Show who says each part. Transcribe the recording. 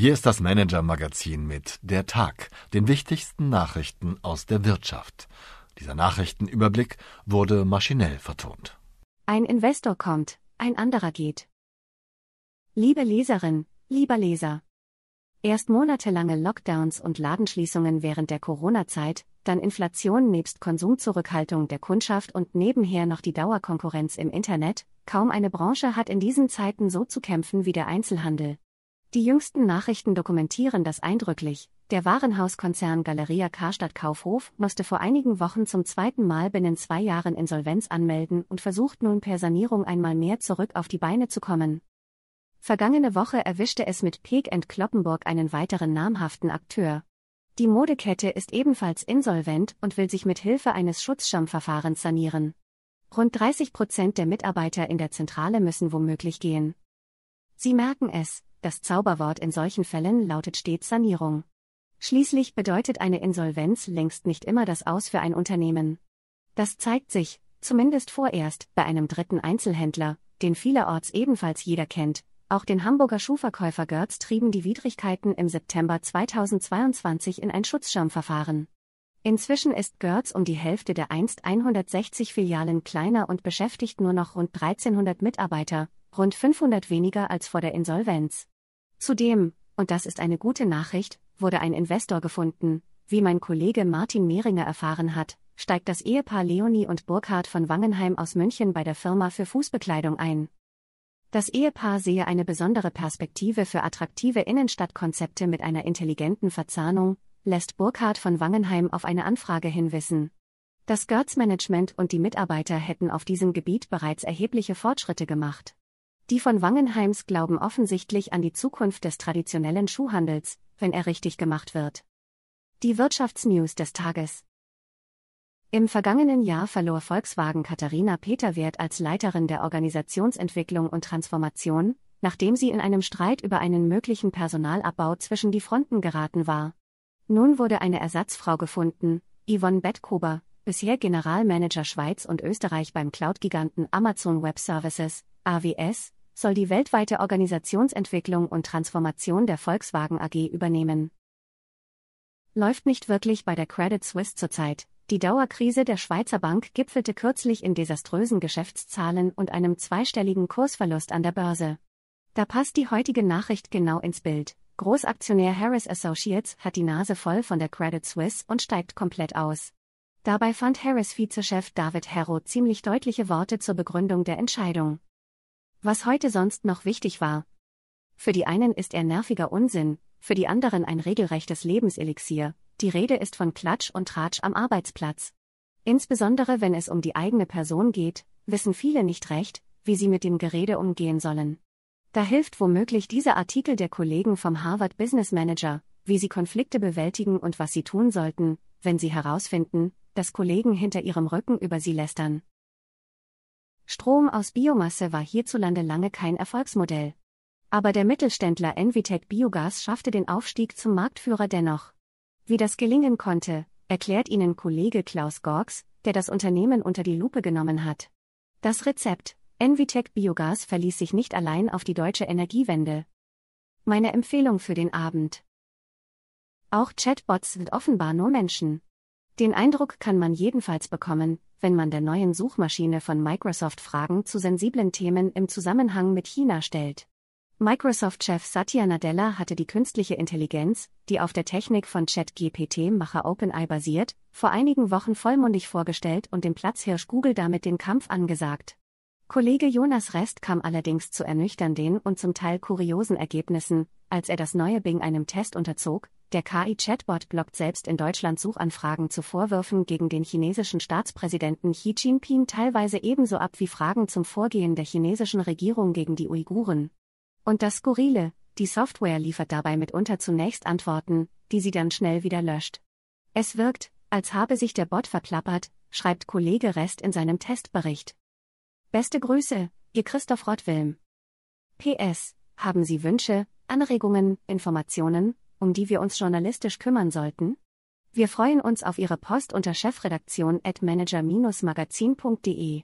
Speaker 1: Hier ist das Manager-Magazin mit Der Tag, den wichtigsten Nachrichten aus der Wirtschaft. Dieser Nachrichtenüberblick wurde maschinell vertont.
Speaker 2: Ein Investor kommt, ein anderer geht. Liebe Leserin, lieber Leser. Erst monatelange Lockdowns und Ladenschließungen während der Corona-Zeit, dann Inflation nebst Konsumzurückhaltung der Kundschaft und nebenher noch die Dauerkonkurrenz im Internet, kaum eine Branche hat in diesen Zeiten so zu kämpfen wie der Einzelhandel. Die jüngsten Nachrichten dokumentieren das eindrücklich. Der Warenhauskonzern Galeria Karstadt Kaufhof musste vor einigen Wochen zum zweiten Mal binnen zwei Jahren Insolvenz anmelden und versucht nun per Sanierung einmal mehr zurück auf die Beine zu kommen. Vergangene Woche erwischte es mit Peek Kloppenburg einen weiteren namhaften Akteur. Die Modekette ist ebenfalls insolvent und will sich mit Hilfe eines Schutzschirmverfahrens sanieren. Rund 30 Prozent der Mitarbeiter in der Zentrale müssen womöglich gehen. Sie merken es, das Zauberwort in solchen Fällen lautet stets Sanierung. Schließlich bedeutet eine Insolvenz längst nicht immer das Aus für ein Unternehmen. Das zeigt sich, zumindest vorerst, bei einem dritten Einzelhändler, den vielerorts ebenfalls jeder kennt. Auch den Hamburger Schuhverkäufer Görz trieben die Widrigkeiten im September 2022 in ein Schutzschirmverfahren. Inzwischen ist Görz um die Hälfte der einst 160 Filialen kleiner und beschäftigt nur noch rund 1300 Mitarbeiter, rund 500 weniger als vor der Insolvenz. Zudem, und das ist eine gute Nachricht, wurde ein Investor gefunden. Wie mein Kollege Martin Mehringer erfahren hat, steigt das Ehepaar Leonie und Burkhard von Wangenheim aus München bei der Firma für Fußbekleidung ein. Das Ehepaar sehe eine besondere Perspektive für attraktive Innenstadtkonzepte mit einer intelligenten Verzahnung, lässt Burkhard von Wangenheim auf eine Anfrage hinwissen. Das Görz-Management und die Mitarbeiter hätten auf diesem Gebiet bereits erhebliche Fortschritte gemacht. Die von Wangenheims glauben offensichtlich an die Zukunft des traditionellen Schuhhandels, wenn er richtig gemacht wird. Die Wirtschaftsnews des Tages. Im vergangenen Jahr verlor Volkswagen Katharina Peterwert als Leiterin der Organisationsentwicklung und Transformation, nachdem sie in einem Streit über einen möglichen Personalabbau zwischen die Fronten geraten war. Nun wurde eine Ersatzfrau gefunden, Yvonne Bettkober, bisher Generalmanager Schweiz und Österreich beim Cloud-Giganten Amazon Web Services, AWS, soll die weltweite Organisationsentwicklung und Transformation der Volkswagen AG übernehmen. Läuft nicht wirklich bei der Credit Suisse zurzeit. Die Dauerkrise der Schweizer Bank gipfelte kürzlich in desaströsen Geschäftszahlen und einem zweistelligen Kursverlust an der Börse. Da passt die heutige Nachricht genau ins Bild. Großaktionär Harris Associates hat die Nase voll von der Credit Suisse und steigt komplett aus. Dabei fand Harris-Vizechef David Herro ziemlich deutliche Worte zur Begründung der Entscheidung. Was heute sonst noch wichtig war. Für die einen ist er nerviger Unsinn, für die anderen ein regelrechtes Lebenselixier. Die Rede ist von Klatsch und Tratsch am Arbeitsplatz. Insbesondere wenn es um die eigene Person geht, wissen viele nicht recht, wie sie mit dem Gerede umgehen sollen. Da hilft womöglich dieser Artikel der Kollegen vom Harvard Business Manager, wie sie Konflikte bewältigen und was sie tun sollten, wenn sie herausfinden, dass Kollegen hinter ihrem Rücken über sie lästern. Strom aus Biomasse war hierzulande lange kein Erfolgsmodell. Aber der Mittelständler Envitec Biogas schaffte den Aufstieg zum Marktführer dennoch. Wie das gelingen konnte, erklärt Ihnen Kollege Klaus Gorks, der das Unternehmen unter die Lupe genommen hat. Das Rezept, Envitec Biogas verließ sich nicht allein auf die deutsche Energiewende. Meine Empfehlung für den Abend. Auch Chatbots sind offenbar nur Menschen. Den Eindruck kann man jedenfalls bekommen, wenn man der neuen Suchmaschine von Microsoft Fragen zu sensiblen Themen im Zusammenhang mit China stellt. Microsoft-Chef Satya Nadella hatte die künstliche Intelligenz, die auf der Technik von ChatGPT-Macher OpenAI basiert, vor einigen Wochen vollmundig vorgestellt und dem Platzhirsch Google damit den Kampf angesagt. Kollege Jonas Rest kam allerdings zu ernüchternden und zum Teil kuriosen Ergebnissen, als er das neue Bing einem Test unterzog, der KI-Chatbot blockt selbst in Deutschland Suchanfragen zu Vorwürfen gegen den chinesischen Staatspräsidenten Xi Jinping teilweise ebenso ab wie Fragen zum Vorgehen der chinesischen Regierung gegen die Uiguren. Und das Skurrile, die Software liefert dabei mitunter zunächst Antworten, die sie dann schnell wieder löscht. Es wirkt, als habe sich der Bot verplappert, schreibt Kollege Rest in seinem Testbericht. Beste Grüße, ihr Christoph Rottwilm. PS, haben Sie Wünsche, Anregungen, Informationen, um die wir uns journalistisch kümmern sollten? Wir freuen uns auf Ihre Post unter chefredaktion at manager-magazin.de.